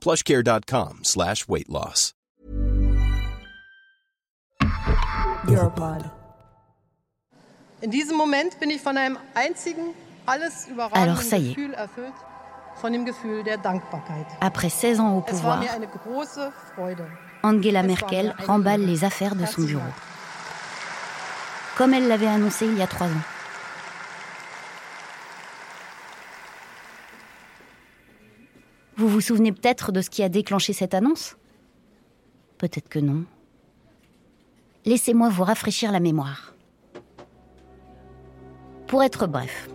plushcare.com slash weight loss. Europod. In diesem Moment bin ich von einem einzigen, alles Alors, überragenden ça y est. Gefühl erfüllt, von dem Gefühl der Dankbarkeit. Après 16 ans au pouvoir. Angela Merkel remballe les affaires de son bureau. Comme elle l'avait annoncé il y a trois ans. Vous souvenez peut-être de ce qui a déclenché cette annonce? Peut-être que non. Laissez-moi vous rafraîchir la mémoire. Pour être bref,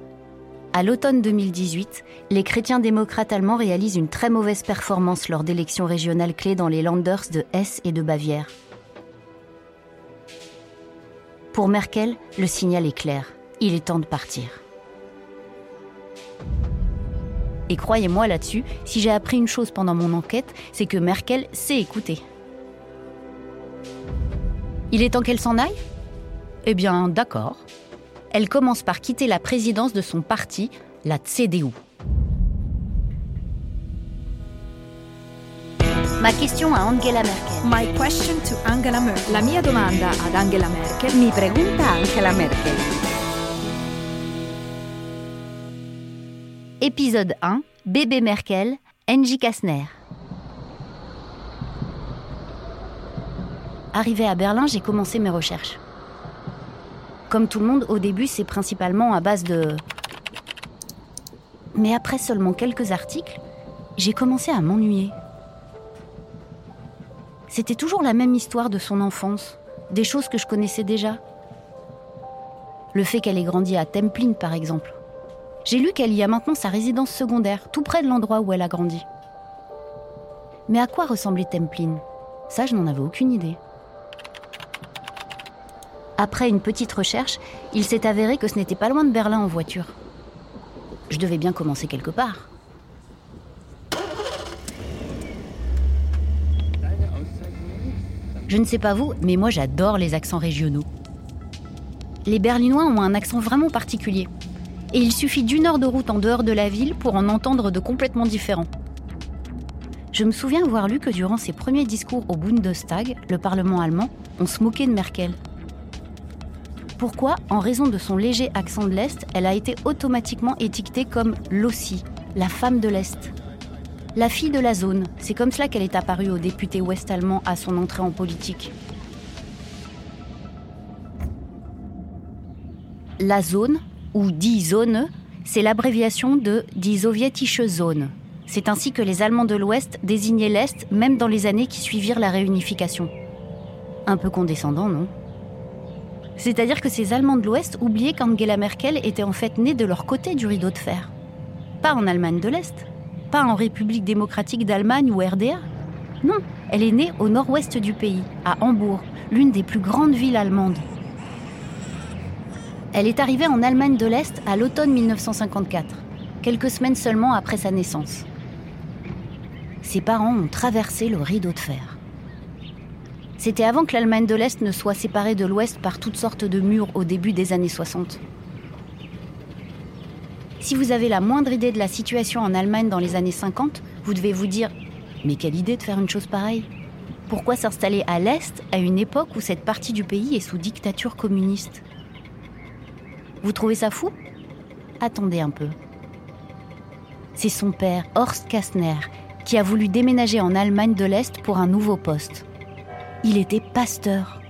à l'automne 2018, les chrétiens démocrates allemands réalisent une très mauvaise performance lors d'élections régionales clés dans les Landers de Hesse et de Bavière. Pour Merkel, le signal est clair. Il est temps de partir. Et croyez-moi là-dessus, si j'ai appris une chose pendant mon enquête, c'est que Merkel sait écouter. Il est temps qu'elle s'en aille? Eh bien, d'accord. Elle commence par quitter la présidence de son parti, la CDU. Ma question à Angela Merkel. My question to Angela Merkel. La mia domanda ad Angela Merkel. Mi pregunta Angela Merkel. Épisode 1, Bébé Merkel, Angie Kastner. Arrivée à Berlin, j'ai commencé mes recherches. Comme tout le monde, au début, c'est principalement à base de... Mais après seulement quelques articles, j'ai commencé à m'ennuyer. C'était toujours la même histoire de son enfance, des choses que je connaissais déjà. Le fait qu'elle ait grandi à Templin, par exemple. J'ai lu qu'elle y a maintenant sa résidence secondaire, tout près de l'endroit où elle a grandi. Mais à quoi ressemblait Templin? Ça, je n'en avais aucune idée. Après une petite recherche, il s'est avéré que ce n'était pas loin de Berlin en voiture. Je devais bien commencer quelque part. Je ne sais pas vous, mais moi j'adore les accents régionaux. Les Berlinois ont un accent vraiment particulier. Et il suffit d'une heure de route en dehors de la ville pour en entendre de complètement différents. Je me souviens avoir lu que durant ses premiers discours au Bundestag, le Parlement allemand, on se moquait de Merkel. Pourquoi En raison de son léger accent de l'Est, elle a été automatiquement étiquetée comme l'Ossie, la femme de l'Est? La fille de la zone, c'est comme cela qu'elle est apparue aux députés ouest-allemands à son entrée en politique. La zone, ou Die Zone, c'est l'abréviation de Die Sowjetische Zone. C'est ainsi que les Allemands de l'Ouest désignaient l'Est même dans les années qui suivirent la réunification. Un peu condescendant, non? C'est-à-dire que ces Allemands de l'Ouest oubliaient qu'Angela Merkel était en fait née de leur côté du rideau de fer. Pas en Allemagne de l'Est, pas en République démocratique d'Allemagne ou RDA. Non, elle est née au nord-ouest du pays, à Hambourg, l'une des plus grandes villes allemandes. Elle est arrivée en Allemagne de l'Est à l'automne 1954, quelques semaines seulement après sa naissance. Ses parents ont traversé le rideau de fer. C'était avant que l'Allemagne de l'Est ne soit séparée de l'Ouest par toutes sortes de murs au début des années 60. Si vous avez la moindre idée de la situation en Allemagne dans les années 50, vous devez vous dire Mais quelle idée de faire une chose pareille? Pourquoi s'installer à l'Est à une époque où cette partie du pays est sous dictature communiste? Vous trouvez ça fou? Attendez un peu. C'est son père, Horst Kastner, qui a voulu déménager en Allemagne de l'Est pour un nouveau poste. Il était pasteur.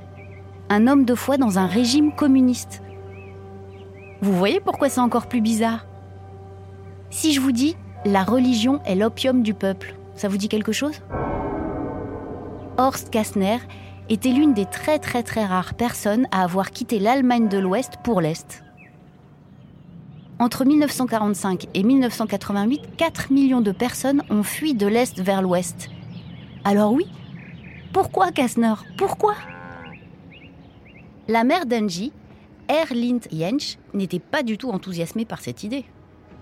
Un homme de foi dans un régime communiste. Vous voyez pourquoi c'est encore plus bizarre? Si je vous dis la religion est l'opium du peuple, ça vous dit quelque chose? Horst Kastner était l'une des très très très rares personnes à avoir quitté l'Allemagne de l'Ouest pour l'Est. Entre 1945 et 1988, 4 millions de personnes ont fui de l'Est vers l'Ouest. Alors oui, pourquoi Kastner Pourquoi? La mère d'Angie, Erlind Jensch, n'était pas du tout enthousiasmée par cette idée,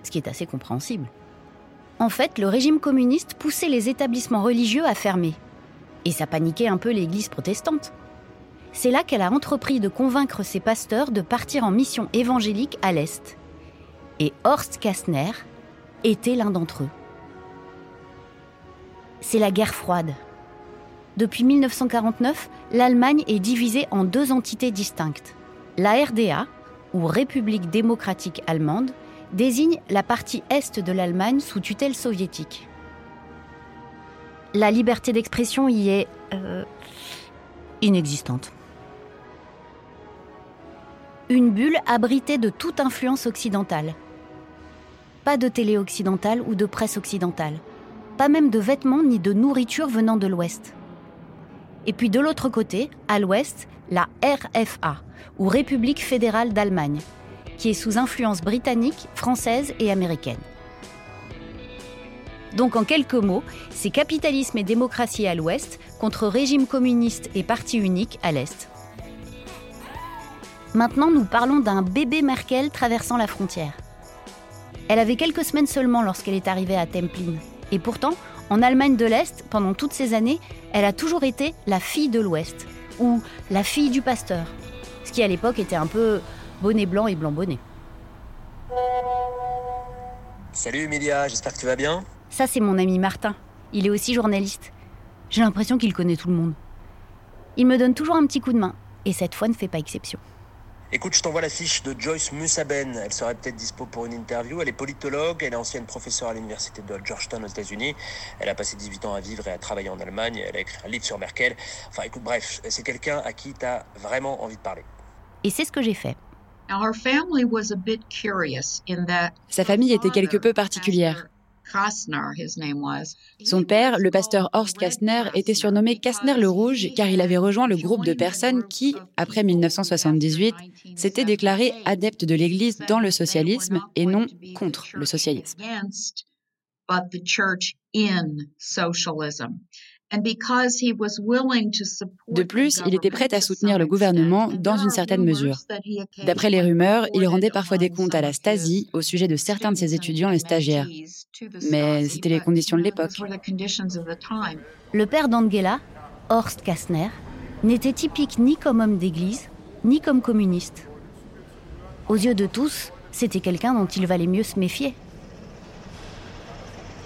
ce qui est assez compréhensible. En fait, le régime communiste poussait les établissements religieux à fermer. Et ça paniquait un peu l'Église protestante. C'est là qu'elle a entrepris de convaincre ses pasteurs de partir en mission évangélique à l'Est et Horst Kastner était l'un d'entre eux. C'est la guerre froide. Depuis 1949, l'Allemagne est divisée en deux entités distinctes. La RDA, ou République démocratique allemande, désigne la partie est de l'Allemagne sous tutelle soviétique. La liberté d'expression y est euh, inexistante une bulle abritée de toute influence occidentale. Pas de télé occidentale ou de presse occidentale. Pas même de vêtements ni de nourriture venant de l'Ouest. Et puis de l'autre côté, à l'Ouest, la RFA, ou République fédérale d'Allemagne, qui est sous influence britannique, française et américaine. Donc en quelques mots, c'est capitalisme et démocratie à l'ouest contre régime communiste et parti unique à l'est. Maintenant, nous parlons d'un bébé Merkel traversant la frontière. Elle avait quelques semaines seulement lorsqu'elle est arrivée à Templin. Et pourtant, en Allemagne de l'Est, pendant toutes ces années, elle a toujours été la fille de l'Ouest, ou la fille du pasteur, ce qui à l'époque était un peu bonnet blanc et blanc bonnet. Salut Emilia, j'espère que tu vas bien. Ça, c'est mon ami Martin. Il est aussi journaliste. J'ai l'impression qu'il connaît tout le monde. Il me donne toujours un petit coup de main, et cette fois ne fait pas exception. Écoute, je t'envoie la fiche de Joyce Musaben. Elle serait peut-être dispo pour une interview. Elle est politologue, elle est ancienne professeure à l'université de Georgetown aux États-Unis. Elle a passé 18 ans à vivre et à travailler en Allemagne. Elle a écrit un livre sur Merkel. Enfin, écoute, bref, c'est quelqu'un à qui tu as vraiment envie de parler. Et c'est ce que j'ai fait. Sa famille était quelque peu particulière. Son père, le pasteur Horst Kastner, était surnommé Kastner le Rouge car il avait rejoint le groupe de personnes qui, après 1978, s'étaient déclarées adeptes de l'Église dans le socialisme et non contre le socialisme. De plus, il était prêt à soutenir le gouvernement dans une certaine mesure. D'après les rumeurs, il rendait parfois des comptes à la Stasi au sujet de certains de ses étudiants et stagiaires. Mais c'était les conditions de l'époque. Le père d'Angela, Horst Kastner, n'était typique ni comme homme d'église, ni comme communiste. Aux yeux de tous, c'était quelqu'un dont il valait mieux se méfier.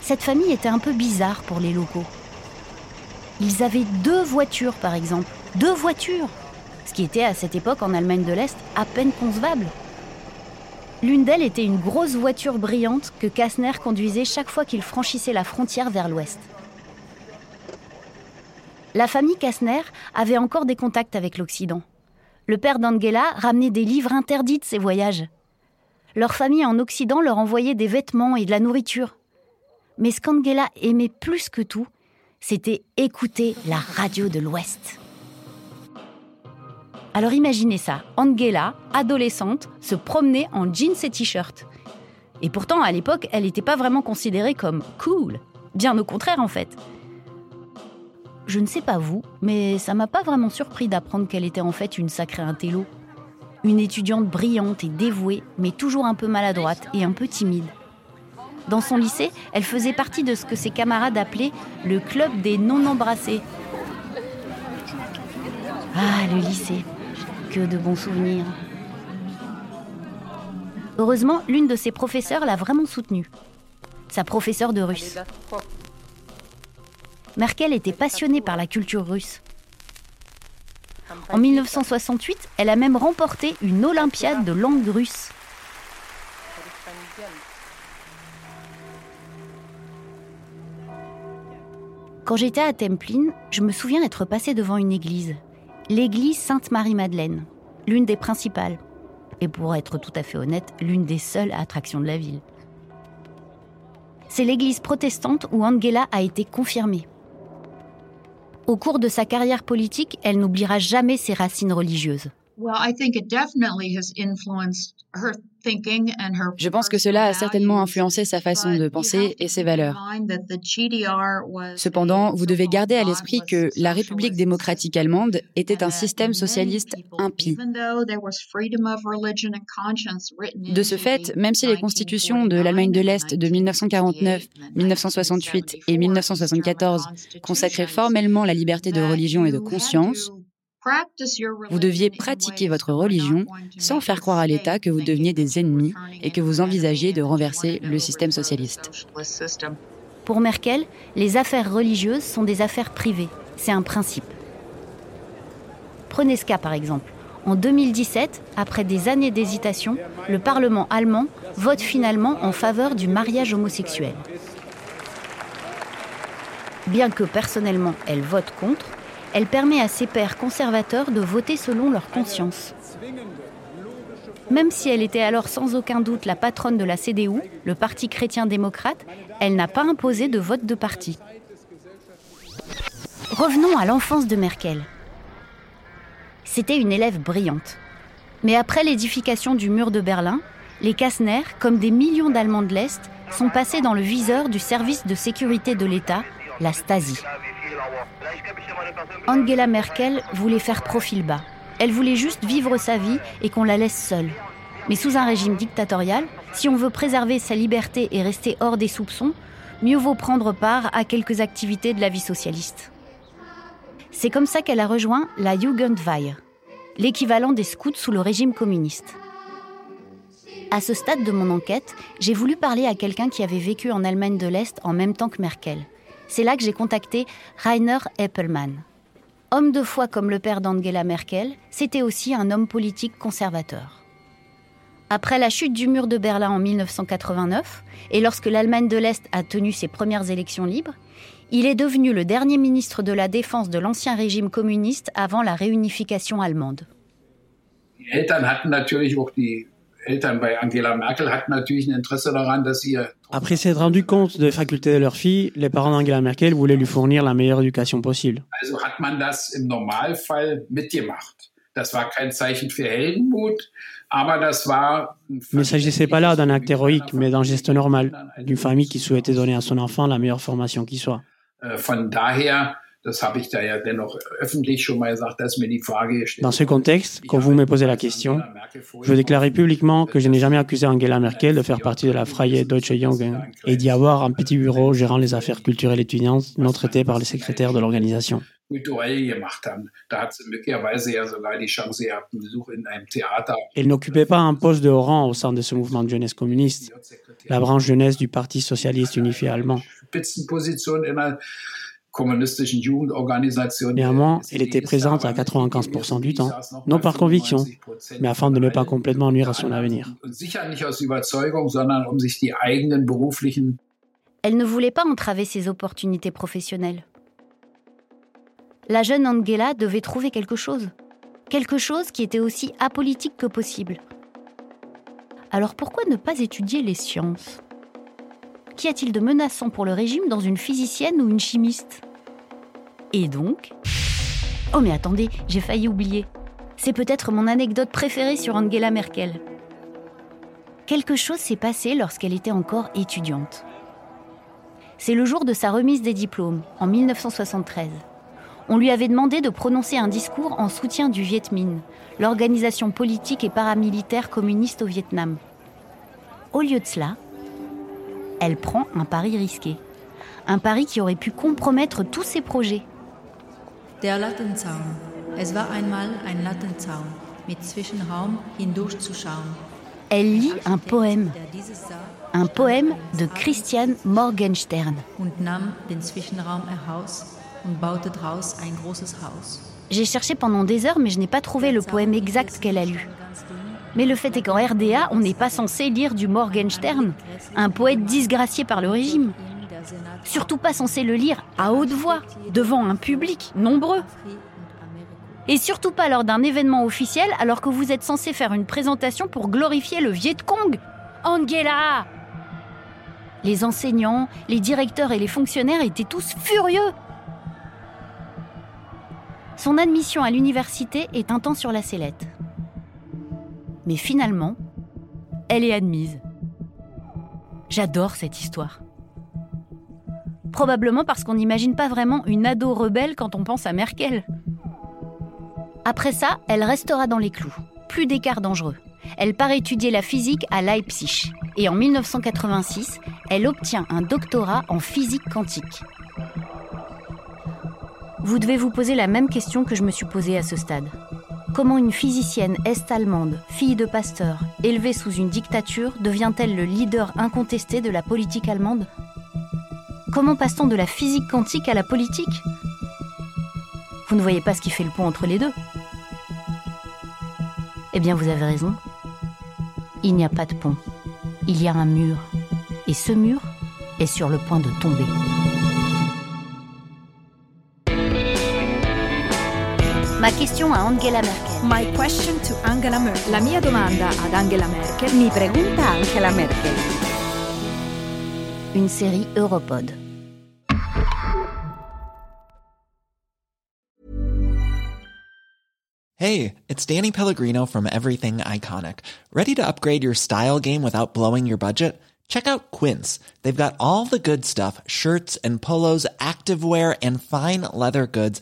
Cette famille était un peu bizarre pour les locaux. Ils avaient deux voitures, par exemple. Deux voitures Ce qui était à cette époque en Allemagne de l'Est à peine concevable. L'une d'elles était une grosse voiture brillante que Kastner conduisait chaque fois qu'il franchissait la frontière vers l'ouest. La famille Kastner avait encore des contacts avec l'Occident. Le père d'Angela ramenait des livres interdits de ses voyages. Leur famille en Occident leur envoyait des vêtements et de la nourriture. Mais ce qu'Angela aimait plus que tout, c'était écouter la radio de l'Ouest. Alors imaginez ça, Angela, adolescente, se promenait en jeans et t-shirt. Et pourtant, à l'époque, elle n'était pas vraiment considérée comme cool. Bien au contraire, en fait. Je ne sais pas vous, mais ça m'a pas vraiment surpris d'apprendre qu'elle était en fait une sacrée intello. Une étudiante brillante et dévouée, mais toujours un peu maladroite et un peu timide. Dans son lycée, elle faisait partie de ce que ses camarades appelaient le club des non-embrassés. Ah, le lycée. Que de bons souvenirs. Heureusement, l'une de ses professeurs l'a vraiment soutenue. Sa professeure de russe. Merkel était passionnée par la culture russe. En 1968, elle a même remporté une Olympiade de langue russe. Quand j'étais à Templin, je me souviens être passée devant une église, l'église Sainte-Marie-Madeleine, l'une des principales, et pour être tout à fait honnête, l'une des seules attractions de la ville. C'est l'église protestante où Angela a été confirmée. Au cours de sa carrière politique, elle n'oubliera jamais ses racines religieuses. Je pense que cela a certainement influencé sa façon de penser et ses valeurs. Cependant, vous devez garder à l'esprit que la République démocratique allemande était un système socialiste impie. De ce fait, même si les constitutions de l'Allemagne de l'Est de 1949, 1968 et 1974 consacraient formellement la liberté de religion et de conscience, vous deviez pratiquer votre religion sans faire croire à l'État que vous deveniez des ennemis et que vous envisagiez de renverser le système socialiste. Pour Merkel, les affaires religieuses sont des affaires privées. C'est un principe. Prenez ce cas par exemple. En 2017, après des années d'hésitation, le Parlement allemand vote finalement en faveur du mariage homosexuel. Bien que personnellement elle vote contre, elle permet à ses pairs conservateurs de voter selon leur conscience. Même si elle était alors sans aucun doute la patronne de la CDU, le Parti chrétien-démocrate, elle n'a pas imposé de vote de parti. Revenons à l'enfance de Merkel. C'était une élève brillante. Mais après l'édification du mur de Berlin, les Kastner, comme des millions d'Allemands de l'Est, sont passés dans le viseur du service de sécurité de l'État, la Stasi. Angela Merkel voulait faire profil bas. Elle voulait juste vivre sa vie et qu'on la laisse seule. Mais sous un régime dictatorial, si on veut préserver sa liberté et rester hors des soupçons, mieux vaut prendre part à quelques activités de la vie socialiste. C'est comme ça qu'elle a rejoint la Jugendweihe, l'équivalent des scouts sous le régime communiste. À ce stade de mon enquête, j'ai voulu parler à quelqu'un qui avait vécu en Allemagne de l'Est en même temps que Merkel. C'est là que j'ai contacté Rainer Eppelmann. Homme de foi comme le père d'Angela Merkel, c'était aussi un homme politique conservateur. Après la chute du mur de Berlin en 1989, et lorsque l'Allemagne de l'Est a tenu ses premières élections libres, il est devenu le dernier ministre de la Défense de l'ancien régime communiste avant la réunification allemande. Après s'être rendu compte des facultés de leur fille, les parents d'Angela Merkel voulaient lui fournir la meilleure éducation possible. Il ne s'agissait pas là d'un acte héroïque, mais d'un geste normal, d'une famille qui souhaitait donner à son enfant la meilleure formation qui soit. Äh, dans ce contexte, quand vous me posez la question, je veux déclarer publiquement que je n'ai jamais accusé Angela Merkel de faire partie de la Freie Deutsche Jugend et d'y avoir un petit bureau gérant les affaires culturelles étudiantes non traitées par les secrétaires de l'organisation. Elle n'occupait pas un poste de haut rang au sein de ce mouvement de jeunesse communiste, la branche jeunesse du Parti socialiste unifié allemand. Néanmoins, elle était présente à 95% du temps, non par conviction, mais afin de ne pas complètement nuire à son avenir. Um elle ne voulait pas entraver ses opportunités professionnelles. La jeune Angela devait trouver quelque chose. Quelque chose qui était aussi apolitique que possible. Alors pourquoi ne pas étudier les sciences? Qu'y a-t-il de menaçant pour le régime dans une physicienne ou une chimiste Et donc Oh mais attendez, j'ai failli oublier. C'est peut-être mon anecdote préférée sur Angela Merkel. Quelque chose s'est passé lorsqu'elle était encore étudiante. C'est le jour de sa remise des diplômes, en 1973. On lui avait demandé de prononcer un discours en soutien du Viet Minh, l'organisation politique et paramilitaire communiste au Vietnam. Au lieu de cela, elle prend un pari risqué. Un pari qui aurait pu compromettre tous ses projets. Der Lattenzaun. Es war einmal ein Lattenzaun mit Zwischenraum hindurchzuschauen. Elle lit un poème. Un poème de Christian Morgenstern. J'ai cherché pendant des heures, mais je n'ai pas trouvé le poème exact qu'elle a lu. Mais le fait est qu'en RDA, on n'est pas censé lire du Morgenstern, un poète disgracié par le régime. Surtout pas censé le lire à haute voix, devant un public nombreux. Et surtout pas lors d'un événement officiel alors que vous êtes censé faire une présentation pour glorifier le Viet Cong. Angela Les enseignants, les directeurs et les fonctionnaires étaient tous furieux. Son admission à l'université est un temps sur la sellette. Mais finalement, elle est admise. J'adore cette histoire. Probablement parce qu'on n'imagine pas vraiment une ado rebelle quand on pense à Merkel. Après ça, elle restera dans les clous. Plus d'écart dangereux. Elle part étudier la physique à Leipzig. Et en 1986, elle obtient un doctorat en physique quantique. Vous devez vous poser la même question que je me suis posée à ce stade. Comment une physicienne est-allemande, fille de pasteur, élevée sous une dictature, devient-elle le leader incontesté de la politique allemande? Comment passe-t-on de la physique quantique à la politique? Vous ne voyez pas ce qui fait le pont entre les deux? Eh bien, vous avez raison. Il n'y a pas de pont. Il y a un mur. Et ce mur est sur le point de tomber. Ma question a Angela Merkel. My question to Angela Merkel. La mia domanda ad Angela Merkel. Mi pregunta Angela Merkel. Une série Europod. Hey, it's Danny Pellegrino from Everything Iconic. Ready to upgrade your style game without blowing your budget? Check out Quince. They've got all the good stuff shirts and polos, activewear, and fine leather goods,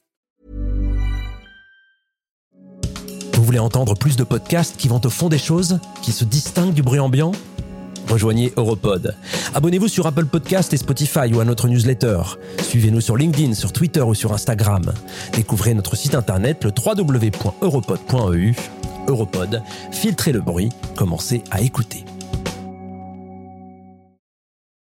Vous voulez entendre plus de podcasts qui vont au fond des choses, qui se distinguent du bruit ambiant? Rejoignez Europod. Abonnez-vous sur Apple Podcast et Spotify ou à notre newsletter. Suivez-nous sur LinkedIn, sur Twitter ou sur Instagram. Découvrez notre site internet le www.europod.eu. Europod, filtrez le bruit, commencez à écouter.